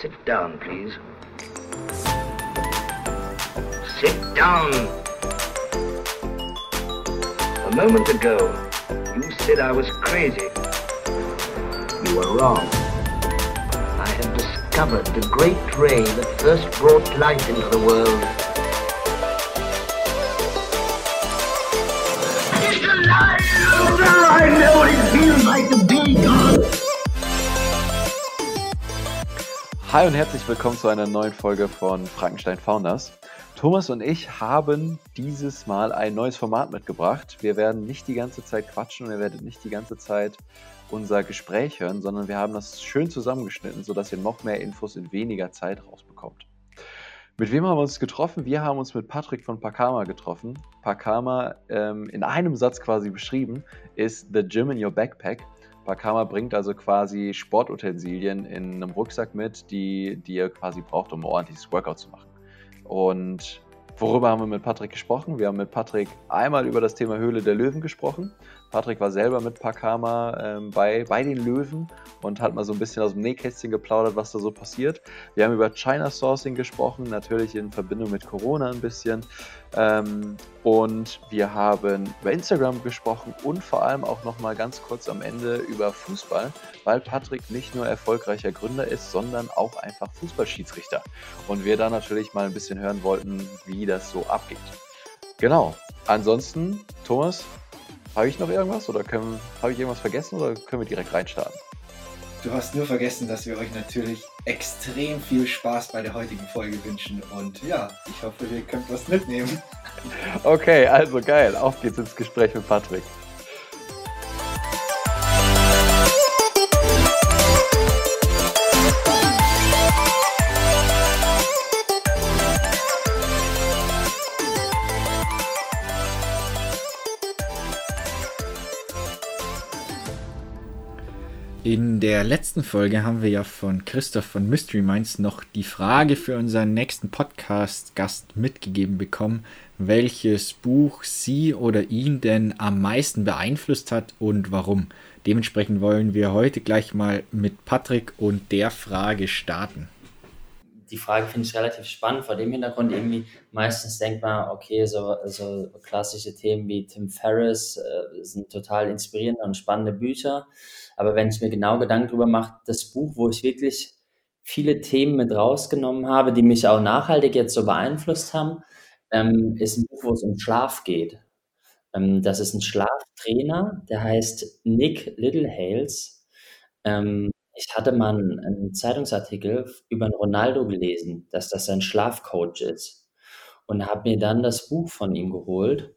Sit down, please. Sit down. A moment ago, you said I was crazy. You were wrong. I have discovered the great ray that first brought light into the world. It's alive! I know what it feels like to be God! Hi und herzlich willkommen zu einer neuen Folge von Frankenstein Founders. Thomas und ich haben dieses Mal ein neues Format mitgebracht. Wir werden nicht die ganze Zeit quatschen und ihr werdet nicht die ganze Zeit unser Gespräch hören, sondern wir haben das schön zusammengeschnitten, sodass ihr noch mehr Infos in weniger Zeit rausbekommt. Mit wem haben wir uns getroffen? Wir haben uns mit Patrick von Pakama getroffen. Pakama, ähm, in einem Satz quasi beschrieben, ist The Gym in Your Backpack. Pakama bringt also quasi Sportutensilien in einem Rucksack mit, die, die ihr quasi braucht, um ein ordentliches Workout zu machen. Und worüber haben wir mit Patrick gesprochen? Wir haben mit Patrick einmal über das Thema Höhle der Löwen gesprochen. Patrick war selber mit Pakama ähm, bei, bei den Löwen und hat mal so ein bisschen aus dem Nähkästchen geplaudert, was da so passiert. Wir haben über China Sourcing gesprochen, natürlich in Verbindung mit Corona ein bisschen. Ähm, und wir haben über Instagram gesprochen und vor allem auch noch mal ganz kurz am Ende über Fußball, weil Patrick nicht nur erfolgreicher Gründer ist, sondern auch einfach Fußballschiedsrichter. Und wir da natürlich mal ein bisschen hören wollten, wie das so abgeht. Genau. Ansonsten, Thomas, habe ich noch irgendwas oder habe ich irgendwas vergessen oder können wir direkt reinstarten? Du hast nur vergessen, dass wir euch natürlich extrem viel Spaß bei der heutigen Folge wünschen und ja, ich hoffe, ihr könnt was mitnehmen. Okay, also geil. Auf geht's ins Gespräch mit Patrick. In der letzten Folge haben wir ja von Christoph von Mystery Minds noch die Frage für unseren nächsten Podcast-Gast mitgegeben bekommen, welches Buch sie oder ihn denn am meisten beeinflusst hat und warum. Dementsprechend wollen wir heute gleich mal mit Patrick und der Frage starten. Die Frage finde ich relativ spannend, vor dem Hintergrund irgendwie meistens denkt man, okay, so, so klassische Themen wie Tim Ferriss äh, sind total inspirierende und spannende Bücher. Aber wenn ich mir genau Gedanken darüber mache, das Buch, wo ich wirklich viele Themen mit rausgenommen habe, die mich auch nachhaltig jetzt so beeinflusst haben, ähm, ist ein Buch, wo es um Schlaf geht. Ähm, das ist ein Schlaftrainer, der heißt Nick Littlehales. Ähm, ich hatte mal einen, Zeitungsartikel über einen Ronaldo gelesen, dass das sein Schlafcoach ist. Und habe mir dann das Buch von ihm geholt.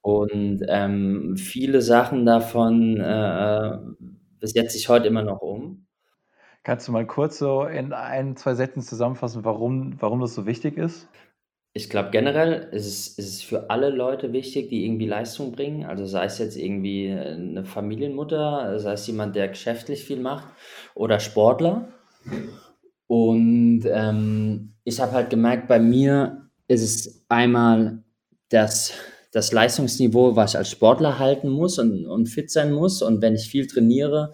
Und ähm, viele Sachen davon äh, äh setze ich heute immer noch um. Kannst du mal kurz so in ein, zwei Sätzen zusammenfassen, warum, warum das so wichtig ist? Ich glaube, generell ist es, ist für alle Leute wichtig, die irgendwie Leistung bringen. Also sei es jetzt irgendwie eine Familienmutter, sei es jemand, der geschäftlich viel macht oder Sportler. Und ähm, ich habe halt gemerkt, bei mir ist es einmal das das Leistungsniveau, was ich als Sportler halten muss und, und fit sein muss. Und wenn ich viel trainiere,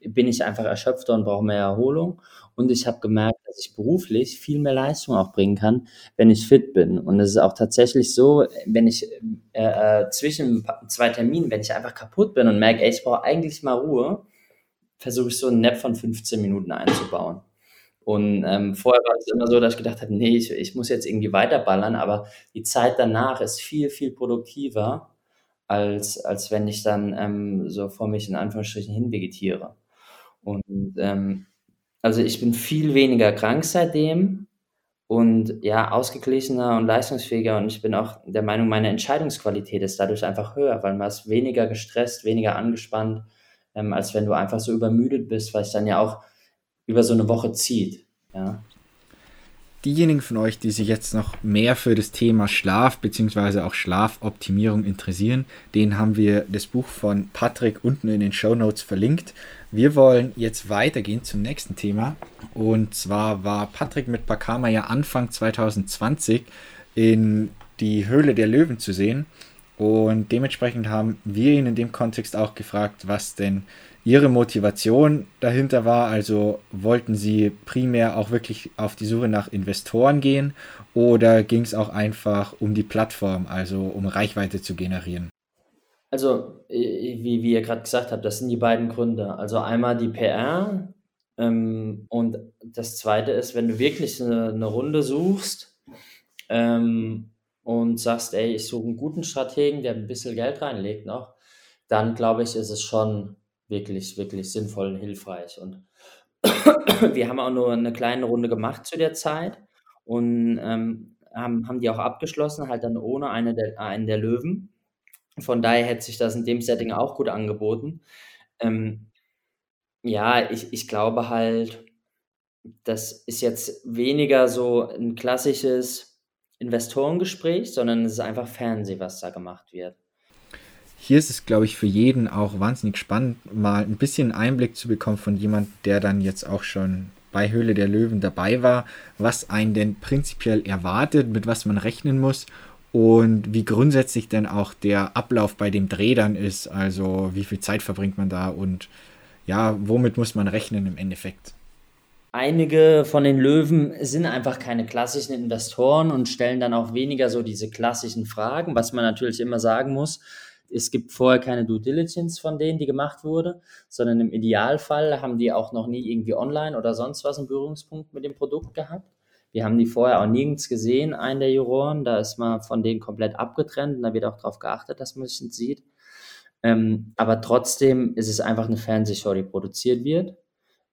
bin ich einfach erschöpfter und brauche mehr Erholung. Und ich habe gemerkt, dass ich beruflich viel mehr Leistung auch bringen kann, wenn ich fit bin. Und es ist auch tatsächlich so, wenn ich äh, äh zwischen zwei Terminen, wenn ich einfach kaputt bin und merke, ey, ich brauche eigentlich mal Ruhe, versuche ich so einen Nap von 15 Minuten einzubauen. Und ähm, vorher war es immer so, dass ich gedacht habe, nee, ich, ich muss jetzt irgendwie weiterballern, aber die Zeit danach ist viel, viel produktiver, als, als wenn ich dann ähm, so vor mich in Anführungsstrichen hinvegetiere. Und ähm, also ich bin viel weniger krank seitdem und ja, ausgeglichener und leistungsfähiger und ich bin auch der Meinung, meine Entscheidungsqualität ist dadurch einfach höher, weil man ist weniger gestresst, weniger angespannt, ähm, als wenn du einfach so übermüdet bist, weil ich dann ja auch über so eine Woche zieht. Ja. Diejenigen von euch, die sich jetzt noch mehr für das Thema Schlaf bzw. auch Schlafoptimierung interessieren, denen haben wir das Buch von Patrick unten in den Show Notes verlinkt. Wir wollen jetzt weitergehen zum nächsten Thema. Und zwar war Patrick mit Bakama ja Anfang 2020 in die Höhle der Löwen zu sehen. Und dementsprechend haben wir ihn in dem Kontext auch gefragt, was denn Ihre Motivation dahinter war. Also wollten Sie primär auch wirklich auf die Suche nach Investoren gehen oder ging es auch einfach um die Plattform, also um Reichweite zu generieren? Also, wie, wie ihr gerade gesagt habt, das sind die beiden Gründe. Also einmal die PR ähm, und das zweite ist, wenn du wirklich eine, eine Runde suchst ähm, und sagst, ey, ich suche einen guten Strategen, der ein bisschen Geld reinlegt noch, dann glaube ich, ist es schon wirklich, wirklich sinnvoll und hilfreich. Und wir haben auch nur eine kleine Runde gemacht zu der Zeit und ähm, haben, haben die auch abgeschlossen, halt dann ohne eine der, einen der Löwen. Von daher hätte sich das in dem Setting auch gut angeboten. Ähm, ja, ich, ich glaube halt, das ist jetzt weniger so ein klassisches Investorengespräch, sondern es ist einfach Fernsehen, was da gemacht wird. Hier ist es, glaube ich, für jeden auch wahnsinnig spannend, mal ein bisschen Einblick zu bekommen von jemand, der dann jetzt auch schon bei Höhle der Löwen dabei war, was einen denn prinzipiell erwartet, mit was man rechnen muss und wie grundsätzlich denn auch der Ablauf bei dem Dreh dann ist, also wie viel Zeit verbringt man da und ja, womit muss man rechnen im Endeffekt? Einige von den Löwen sind einfach keine klassischen Investoren und stellen dann auch weniger so diese klassischen Fragen, was man natürlich immer sagen muss. Es gibt vorher keine Due Diligence von denen, die gemacht wurde, sondern im Idealfall haben die auch noch nie irgendwie online oder sonst was einen Berührungspunkt mit dem Produkt gehabt. Wir haben die vorher auch nirgends gesehen, einen der Juroren. Da ist man von denen komplett abgetrennt und da wird auch darauf geachtet, dass man es sieht. Ähm, aber trotzdem ist es einfach eine Fernsehshow, die produziert wird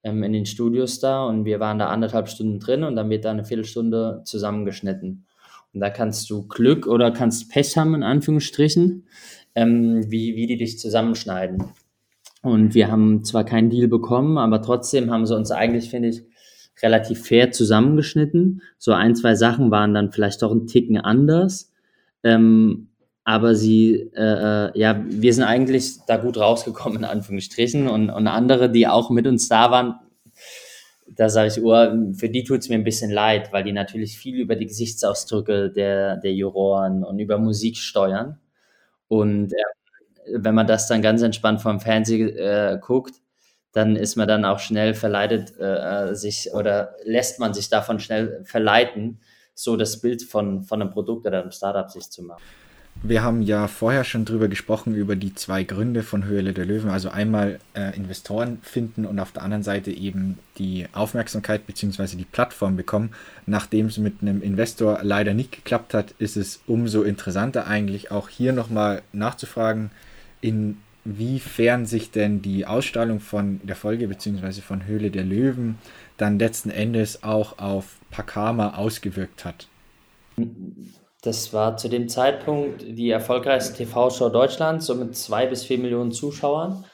ähm, in den Studios da und wir waren da anderthalb Stunden drin und dann wird da eine Viertelstunde zusammengeschnitten. Und da kannst du Glück oder kannst Pech haben, in Anführungsstrichen, ähm, wie, wie die dich zusammenschneiden. Und wir haben zwar keinen Deal bekommen, aber trotzdem haben sie uns eigentlich, finde ich, relativ fair zusammengeschnitten. So ein, zwei Sachen waren dann vielleicht doch ein Ticken anders. Ähm, aber sie, äh, äh, ja, wir sind eigentlich da gut rausgekommen, in Anführungsstrichen. Und, und andere, die auch mit uns da waren, da sage ich, oh, für die tut es mir ein bisschen leid, weil die natürlich viel über die Gesichtsausdrücke der, der Juroren und über Musik steuern. Und äh, wenn man das dann ganz entspannt vom Fernsehen äh, guckt, dann ist man dann auch schnell verleitet, äh, äh, sich oder lässt man sich davon schnell verleiten, so das Bild von, von einem Produkt oder einem Startup sich zu machen. Wir haben ja vorher schon drüber gesprochen, über die zwei Gründe von Höhle der Löwen. Also einmal äh, Investoren finden und auf der anderen Seite eben die Aufmerksamkeit bzw. die Plattform bekommen. Nachdem es mit einem Investor leider nicht geklappt hat, ist es umso interessanter eigentlich auch hier nochmal nachzufragen, in wiefern sich denn die Ausstrahlung von der Folge bzw. von Höhle der Löwen dann letzten Endes auch auf Pakama ausgewirkt hat. Das war zu dem Zeitpunkt die erfolgreichste TV-Show Deutschlands, so mit zwei bis vier Millionen Zuschauern.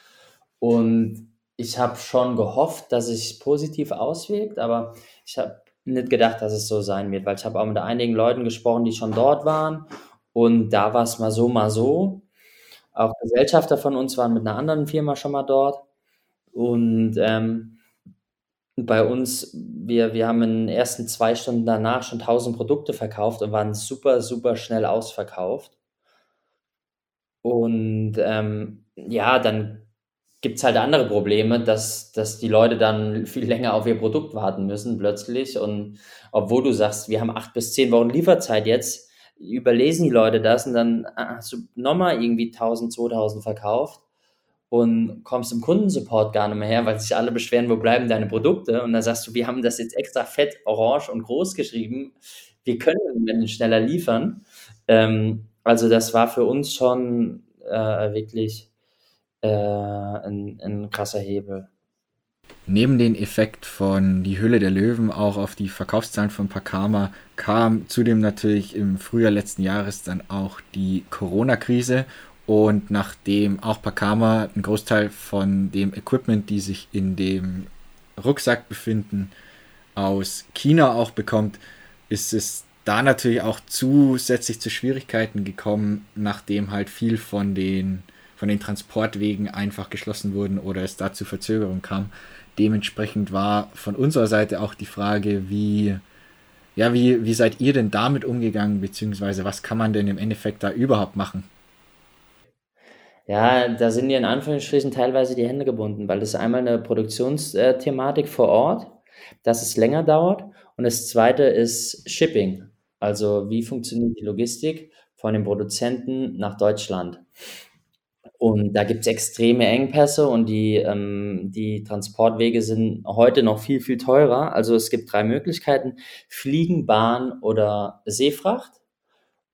Und ich habe schon gehofft, dass es positiv auswirkt, aber ich habe nicht gedacht, dass es so sein wird, weil ich habe auch mit einigen Leuten gesprochen, die schon dort waren. Und da war es mal so, mal so. Auch Gesellschafter von uns waren mit einer anderen Firma schon mal dort. Und ähm, bei uns, wir, wir haben in den ersten zwei Stunden danach schon 1000 Produkte verkauft und waren super, super schnell ausverkauft. Und ähm, ja, dann gibt es halt andere Probleme, dass, dass die Leute dann viel länger auf ihr Produkt warten müssen plötzlich. Und obwohl du sagst, wir haben acht bis zehn Wochen Lieferzeit jetzt, überlesen die Leute das und dann ah, hast du nochmal irgendwie 1000, 2000 verkauft und kommst im Kundensupport gar nicht mehr her, weil sich alle beschweren, wo bleiben deine Produkte? Und dann sagst du, wir haben das jetzt extra fett, orange und groß geschrieben. Wir können schneller liefern. Ähm, also das war für uns schon äh, wirklich äh, ein, ein krasser Hebel neben den Effekt von Die Hülle der Löwen auch auf die Verkaufszahlen von Pakama kam zudem natürlich im Frühjahr letzten Jahres dann auch die Corona-Krise. Und nachdem auch Pakama einen Großteil von dem Equipment, die sich in dem Rucksack befinden, aus China auch bekommt, ist es da natürlich auch zusätzlich zu Schwierigkeiten gekommen, nachdem halt viel von den, von den Transportwegen einfach geschlossen wurden oder es da zu Verzögerungen kam dementsprechend war von unserer Seite auch die Frage, wie, ja, wie, wie seid ihr denn damit umgegangen, beziehungsweise was kann man denn im Endeffekt da überhaupt machen? Ja, da sind dir in Anführungsstrichen teilweise die Hände gebunden, weil das ist einmal eine Produktionsthematik vor Ort, dass es länger dauert und das zweite ist Shipping. Also wie funktioniert die Logistik von den Produzenten nach Deutschland? Und da gibt es extreme Engpässe und die, ähm, die Transportwege sind heute noch viel, viel teurer. Also es gibt drei Möglichkeiten, Fliegen, Bahn oder Seefracht.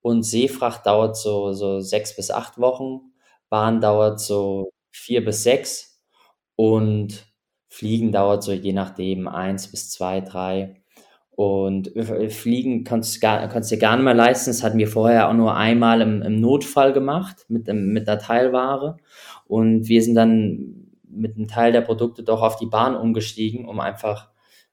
Und Seefracht dauert so, so sechs bis acht Wochen, Bahn dauert so vier bis sechs und Fliegen dauert so je nachdem eins bis zwei, drei. Und Fliegen kannst, gar, kannst dir gar nicht mehr leisten. Das hatten wir vorher auch nur einmal im, im Notfall gemacht mit, mit der Teilware. Und wir sind dann mit einem Teil der Produkte doch auf die Bahn umgestiegen, um einfach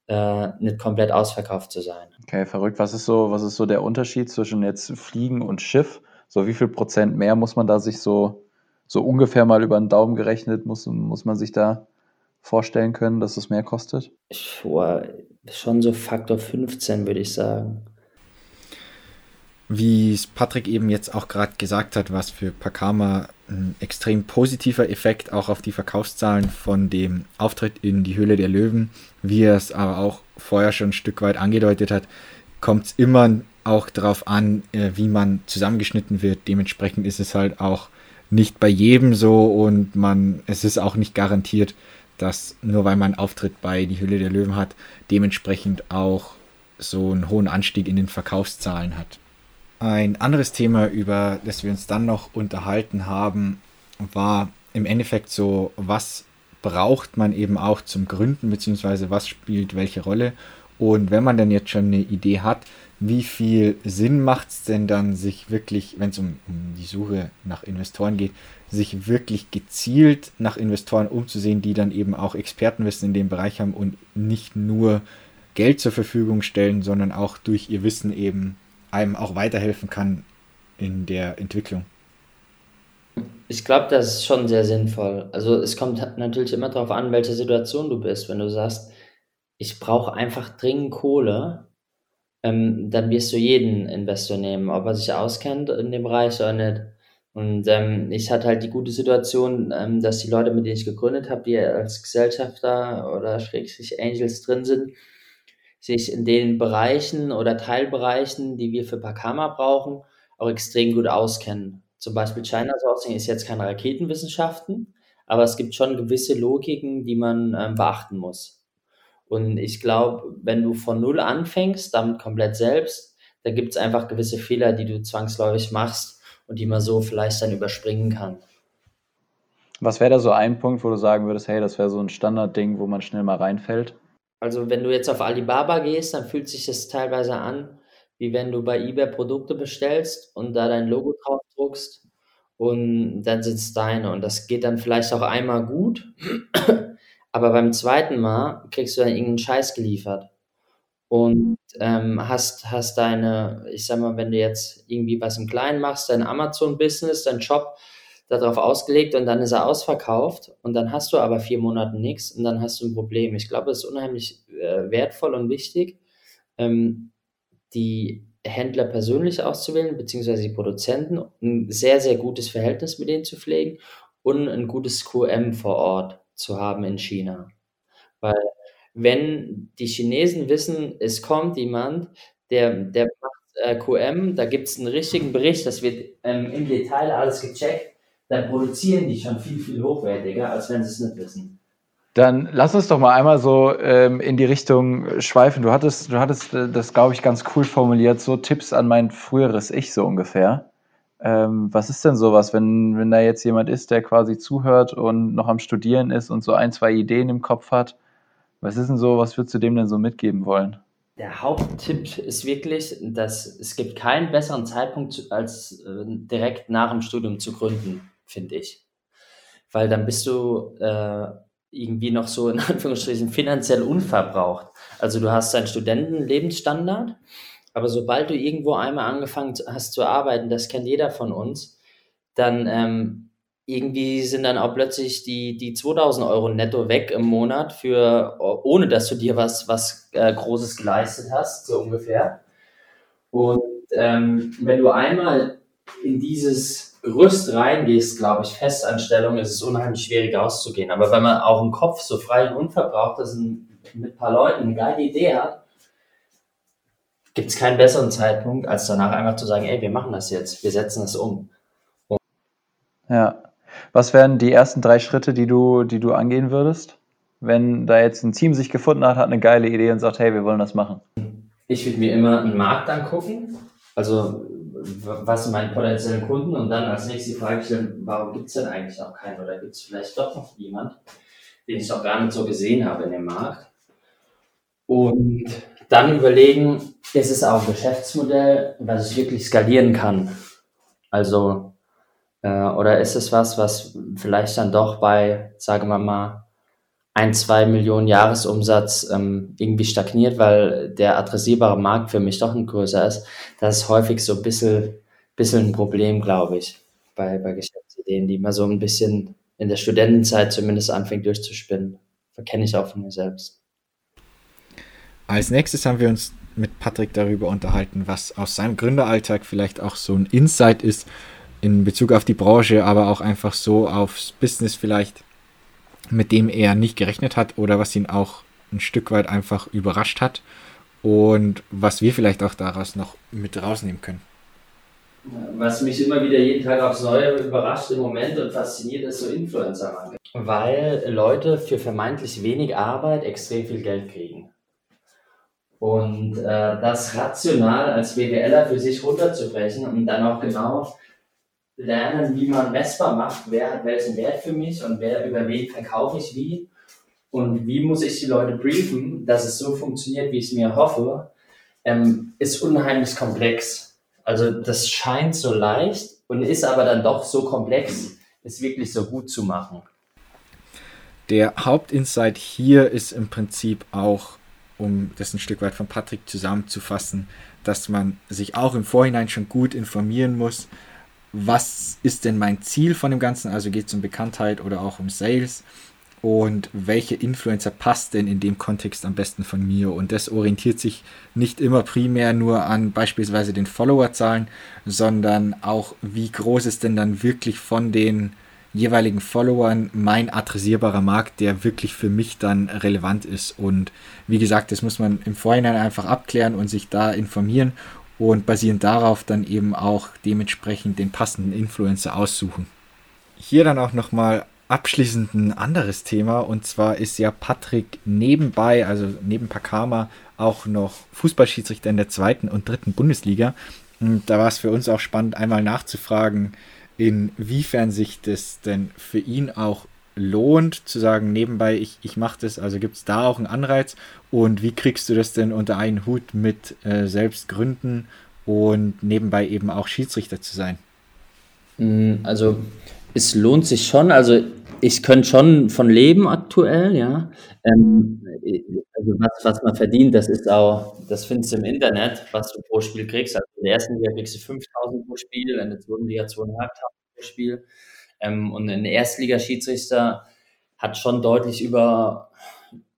äh, nicht komplett ausverkauft zu sein. Okay, verrückt. Was ist so, was ist so der Unterschied zwischen jetzt Fliegen und Schiff? So wie viel Prozent mehr muss man da sich so, so ungefähr mal über den Daumen gerechnet, muss, muss man sich da vorstellen können, dass es mehr kostet? Boah, schon so Faktor 15, würde ich sagen. Wie es Patrick eben jetzt auch gerade gesagt hat, was für Pakama ein extrem positiver Effekt auch auf die Verkaufszahlen von dem Auftritt in die Höhle der Löwen, wie er es aber auch vorher schon ein Stück weit angedeutet hat, kommt es immer auch darauf an, äh, wie man zusammengeschnitten wird. Dementsprechend ist es halt auch nicht bei jedem so und man, es ist auch nicht garantiert, dass nur weil man Auftritt bei Die Hülle der Löwen hat, dementsprechend auch so einen hohen Anstieg in den Verkaufszahlen hat. Ein anderes Thema, über das wir uns dann noch unterhalten haben, war im Endeffekt so, was braucht man eben auch zum Gründen, beziehungsweise was spielt welche Rolle. Und wenn man dann jetzt schon eine Idee hat, wie viel Sinn macht es denn dann, sich wirklich, wenn es um, um, die Suche nach Investoren geht, sich wirklich gezielt nach Investoren umzusehen, die dann eben auch Expertenwissen in dem Bereich haben und nicht nur Geld zur Verfügung stellen, sondern auch durch ihr Wissen eben einem auch weiterhelfen kann in der Entwicklung. Ich glaube, das ist schon sehr sinnvoll. Also es kommt natürlich immer darauf an, welche Situation du bist. Wenn du sagst, ich brauche einfach dringend Kohle, ähm, dann wirst du jeden Investor nehmen, ob er sich auskennt in dem Bereich oder nicht. Und ähm, ich hatte halt die gute Situation, ähm, dass die Leute, mit denen ich gegründet habe, die als Gesellschafter oder Schrägstrich Angels drin sind, sich in den Bereichen oder Teilbereichen, die wir für Pakama brauchen, auch extrem gut auskennen. Zum Beispiel China Sourcing ist jetzt keine Raketenwissenschaften, aber es gibt schon gewisse Logiken, die man ähm, beachten muss. Und ich glaube, wenn du von Null anfängst, damit komplett selbst, da gibt es einfach gewisse Fehler, die du zwangsläufig machst und die man so vielleicht dann überspringen kann. Was wäre da so ein Punkt, wo du sagen würdest, hey, das wäre so ein Standardding, wo man schnell mal reinfällt? Also wenn du jetzt auf Alibaba gehst, dann fühlt sich das teilweise an, wie wenn du bei eBay Produkte bestellst und da dein Logo drauf druckst und dann es deine. Und das geht dann vielleicht auch einmal gut, aber beim zweiten Mal kriegst du dann irgendeinen Scheiß geliefert. Und ähm, hast, hast deine, ich sag mal, wenn du jetzt irgendwie was im Kleinen machst, dein Amazon-Business, dein Shop darauf ausgelegt und dann ist er ausverkauft und dann hast du aber vier Monate nichts und dann hast du ein Problem. Ich glaube, es ist unheimlich äh, wertvoll und wichtig, ähm, die Händler persönlich auszuwählen, beziehungsweise die Produzenten, ein sehr, sehr gutes Verhältnis mit denen zu pflegen und ein gutes QM vor Ort zu haben in China. Weil wenn die Chinesen wissen, es kommt jemand, der, der macht äh, QM, da gibt es einen richtigen Bericht, das wird ähm, im Detail alles gecheckt, dann produzieren die schon viel, viel hochwertiger, als wenn sie es nicht wissen. Dann lass uns doch mal einmal so ähm, in die Richtung schweifen. Du hattest, du hattest äh, das, glaube ich, ganz cool formuliert, so Tipps an mein früheres Ich so ungefähr. Ähm, was ist denn sowas, wenn, wenn da jetzt jemand ist, der quasi zuhört und noch am Studieren ist und so ein, zwei Ideen im Kopf hat? Was ist denn so, was würdest du dem denn so mitgeben wollen? Der Haupttipp ist wirklich, dass es gibt keinen besseren Zeitpunkt als äh, direkt nach dem Studium zu gründen, finde ich. Weil dann bist du äh, irgendwie noch so in Anführungsstrichen finanziell unverbraucht. Also du hast deinen Studentenlebensstandard aber sobald du irgendwo einmal angefangen hast zu arbeiten, das kennt jeder von uns, dann ähm, irgendwie sind dann auch plötzlich die, die 2000 Euro netto weg im Monat für, ohne dass du dir was, was äh, Großes geleistet hast, so ungefähr. Und ähm, wenn du einmal in dieses Gerüst reingehst, glaube ich, Festanstellung, ist es unheimlich schwierig auszugehen. Aber wenn man auch im Kopf so frei und unverbraucht ist und mit ein paar Leuten eine geile Idee hat, gibt es keinen besseren Zeitpunkt, als danach einfach zu sagen, ey, wir machen das jetzt, wir setzen das um. Und ja. Was wären die ersten drei Schritte, die du, die du angehen würdest? Wenn da jetzt ein Team sich gefunden hat, hat eine geile Idee und sagt, hey, wir wollen das machen. Ich würde mir immer einen Markt angucken, also was sind meine potenziellen Kunden und dann als nächstes die Frage stellen, warum gibt es denn eigentlich noch keinen oder gibt es vielleicht doch noch jemand, den ich noch gar nicht so gesehen habe in dem Markt. Und dann überlegen, ist es auch ein Geschäftsmodell, was ich wirklich skalieren kann? Also, äh, oder ist es was, was vielleicht dann doch bei, sagen wir mal, ein, zwei Millionen Jahresumsatz ähm, irgendwie stagniert, weil der adressierbare Markt für mich doch ein größer ist. Das ist häufig so ein bisschen, bisschen ein Problem, glaube ich, bei, bei Geschäftsideen, die man so ein bisschen in der Studentenzeit zumindest anfängt durchzuspinnen. Verkenne ich auch von mir selbst. Als nächstes haben wir uns mit Patrick darüber unterhalten, was aus seinem Gründeralltag vielleicht auch so ein Insight ist in Bezug auf die Branche, aber auch einfach so aufs Business vielleicht mit dem er nicht gerechnet hat oder was ihn auch ein Stück weit einfach überrascht hat und was wir vielleicht auch daraus noch mit rausnehmen können. Was mich immer wieder jeden Tag aufs Neue überrascht im Moment und fasziniert, ist so influencer Weil Leute für vermeintlich wenig Arbeit extrem viel Geld kriegen. Und äh, das rational als BWLer für sich runterzubrechen und dann auch genau lernen, wie man messbar macht, wer hat welchen Wert für mich und wer über wen verkaufe ich wie und wie muss ich die Leute briefen, dass es so funktioniert, wie ich es mir hoffe, ähm, ist unheimlich komplex. Also das scheint so leicht und ist aber dann doch so komplex, es wirklich so gut zu machen. Der Hauptinsight hier ist im Prinzip auch, um das ein Stück weit von Patrick zusammenzufassen, dass man sich auch im Vorhinein schon gut informieren muss, was ist denn mein Ziel von dem Ganzen? Also geht es um Bekanntheit oder auch um Sales? Und welche Influencer passt denn in dem Kontext am besten von mir? Und das orientiert sich nicht immer primär nur an beispielsweise den Followerzahlen, sondern auch, wie groß ist denn dann wirklich von den jeweiligen Followern mein adressierbarer Markt, der wirklich für mich dann relevant ist. Und wie gesagt, das muss man im Vorhinein einfach abklären und sich da informieren und basierend darauf dann eben auch dementsprechend den passenden Influencer aussuchen. Hier dann auch nochmal abschließend ein anderes Thema und zwar ist ja Patrick nebenbei, also neben Pakama, auch noch Fußballschiedsrichter in der zweiten und dritten Bundesliga. Und da war es für uns auch spannend, einmal nachzufragen, inwiefern sich das denn für ihn auch lohnt, zu sagen, nebenbei, ich, ich mache das, also gibt es da auch einen Anreiz und wie kriegst du das denn unter einen Hut mit äh, selbst gründen und nebenbei eben auch Schiedsrichter zu sein? Mm, also es lohnt sich schon, also ich könnte schon von leben aktuell, ja. Ähm, also was, was man verdient, das ist auch, das findest du im Internet, was du pro Spiel kriegst. Also in der ersten Liga kriegst du 5000 pro Spiel, in der zweiten Liga 2.500 pro Spiel. Ähm, und ein Erstligaschiedsrichter hat schon deutlich über,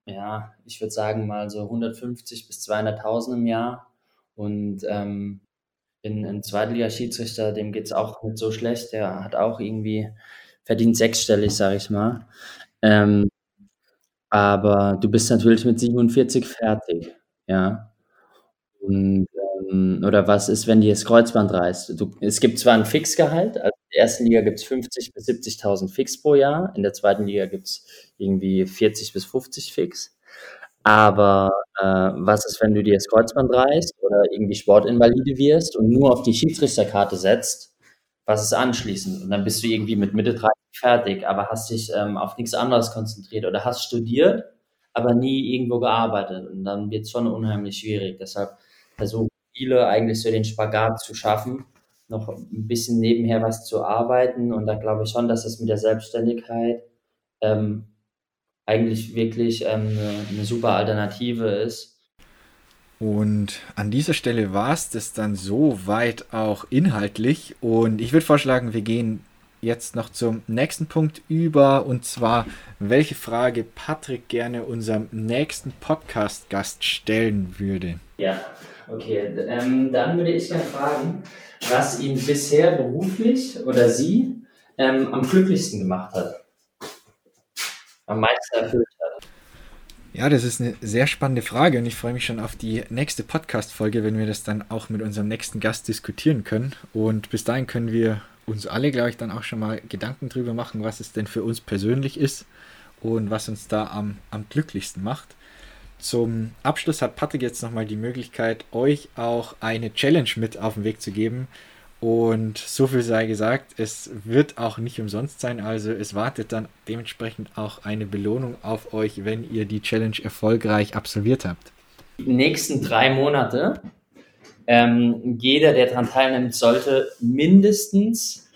ja, ich würde sagen mal so 150 bis 200.000 im Jahr. Und ähm, ein, ein Zweitligaschiedsrichter, dem geht es auch nicht so schlecht. Der hat auch irgendwie verdient sechsstellig, sage ich mal. Ähm, aber du bist natürlich mit 47 fertig, ja. Und, ähm, oder was ist, wenn dir das Kreuzband reißt? Du, es gibt zwar ein Fixgehalt, also der ersten Liga gibt es 50.000 bis 70.000 Fix pro Jahr. In der zweiten Liga gibt es irgendwie 40 bis 50 Fix. Aber äh, was ist, wenn du dir das Kreuzband reißt oder irgendwie Sportinvalide wirst und nur auf die Schiedsrichterkarte setzt? Was ist anschließend? Und dann bist du irgendwie mit Mitte 30 fertig, aber hast dich ähm, auf nichts anderes konzentriert oder hast studiert, aber nie irgendwo gearbeitet. Und dann wird es schon unheimlich schwierig. Deshalb versuchen viele eigentlich so den Spagat zu schaffen noch ein bisschen nebenher was zu arbeiten. Und da glaube ich schon, dass es mit der Selbstständigkeit ähm, eigentlich wirklich ähm, eine, eine super Alternative ist. Und an dieser Stelle war es das dann so weit auch inhaltlich. Und ich würde vorschlagen, wir gehen jetzt noch zum nächsten Punkt über und zwar, welche Frage Patrick gerne unserem nächsten Podcast-Gast stellen würde. Ja, okay. Ähm, dann würde ich gerne fragen, was ihn bisher beruflich oder sie ähm, am glücklichsten gemacht hat. Am meisten erfüllt. Ja, das ist eine sehr spannende Frage und ich freue mich schon auf die nächste Podcast-Folge, wenn wir das dann auch mit unserem nächsten Gast diskutieren können. Und bis dahin können wir uns alle, glaube ich, dann auch schon mal Gedanken drüber machen, was es denn für uns persönlich ist und was uns da am, am glücklichsten macht. Zum Abschluss hat Patrick jetzt nochmal die Möglichkeit, euch auch eine Challenge mit auf den Weg zu geben. Und so viel sei gesagt, es wird auch nicht umsonst sein, also es wartet dann dementsprechend auch eine Belohnung auf euch, wenn ihr die Challenge erfolgreich absolviert habt. Die nächsten drei Monate ähm, jeder, der daran teilnimmt, sollte mindestens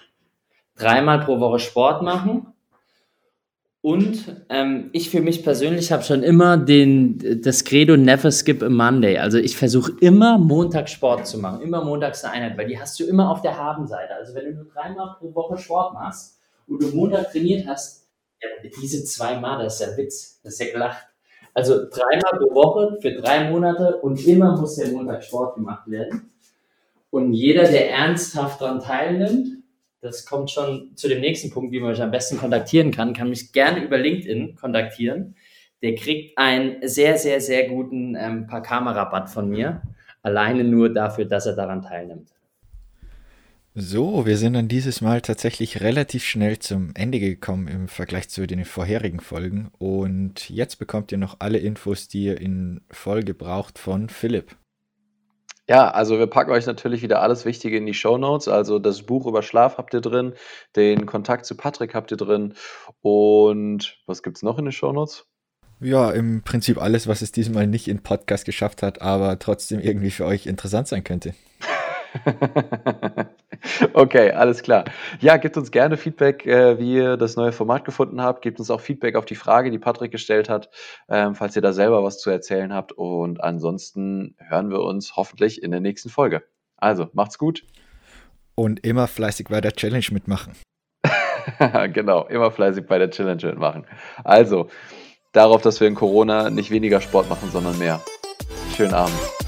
dreimal pro Woche Sport machen. Und ähm, ich für mich persönlich habe schon immer den, das Credo Never Skip a Monday. Also ich versuche immer Montag Sport zu machen, immer montags eine Einheit, weil die hast du immer auf der Habenseite. Also wenn du nur dreimal pro Woche Sport machst und du Montag trainiert hast, ja, diese zweimal, das ist ja Witz, das ist ja gelacht. Also dreimal pro Woche für drei Monate und immer muss der Montag Sport gemacht werden. Und jeder, der ernsthaft daran teilnimmt, das kommt schon zu dem nächsten Punkt, wie man mich am besten kontaktieren kann, kann mich gerne über LinkedIn kontaktieren. Der kriegt einen sehr, sehr, sehr guten ähm, Paar-Kamerabatt von mir. Alleine nur dafür, dass er daran teilnimmt. So, wir sind dann dieses Mal tatsächlich relativ schnell zum Ende gekommen im Vergleich zu den vorherigen Folgen. Und jetzt bekommt ihr noch alle Infos, die ihr in Folge braucht von Philipp. Ja, also wir packen euch natürlich wieder alles Wichtige in die Show Notes. Also das Buch über Schlaf habt ihr drin, den Kontakt zu Patrick habt ihr drin. Und was gibt es noch in den Show Notes? Ja, im Prinzip alles, was es diesmal nicht in Podcast geschafft hat, aber trotzdem irgendwie für euch interessant sein könnte. Okay, alles klar. Ja, gebt uns gerne Feedback, äh, wie ihr das neue Format gefunden habt. Gebt uns auch Feedback auf die Frage, die Patrick gestellt hat, ähm, falls ihr da selber was zu erzählen habt. Und ansonsten hören wir uns hoffentlich in der nächsten Folge. Also, macht's gut. Und immer fleißig bei der Challenge mitmachen. genau, immer fleißig bei der Challenge mitmachen. Also, darauf, dass wir in Corona nicht weniger Sport machen, sondern mehr. Schönen Abend.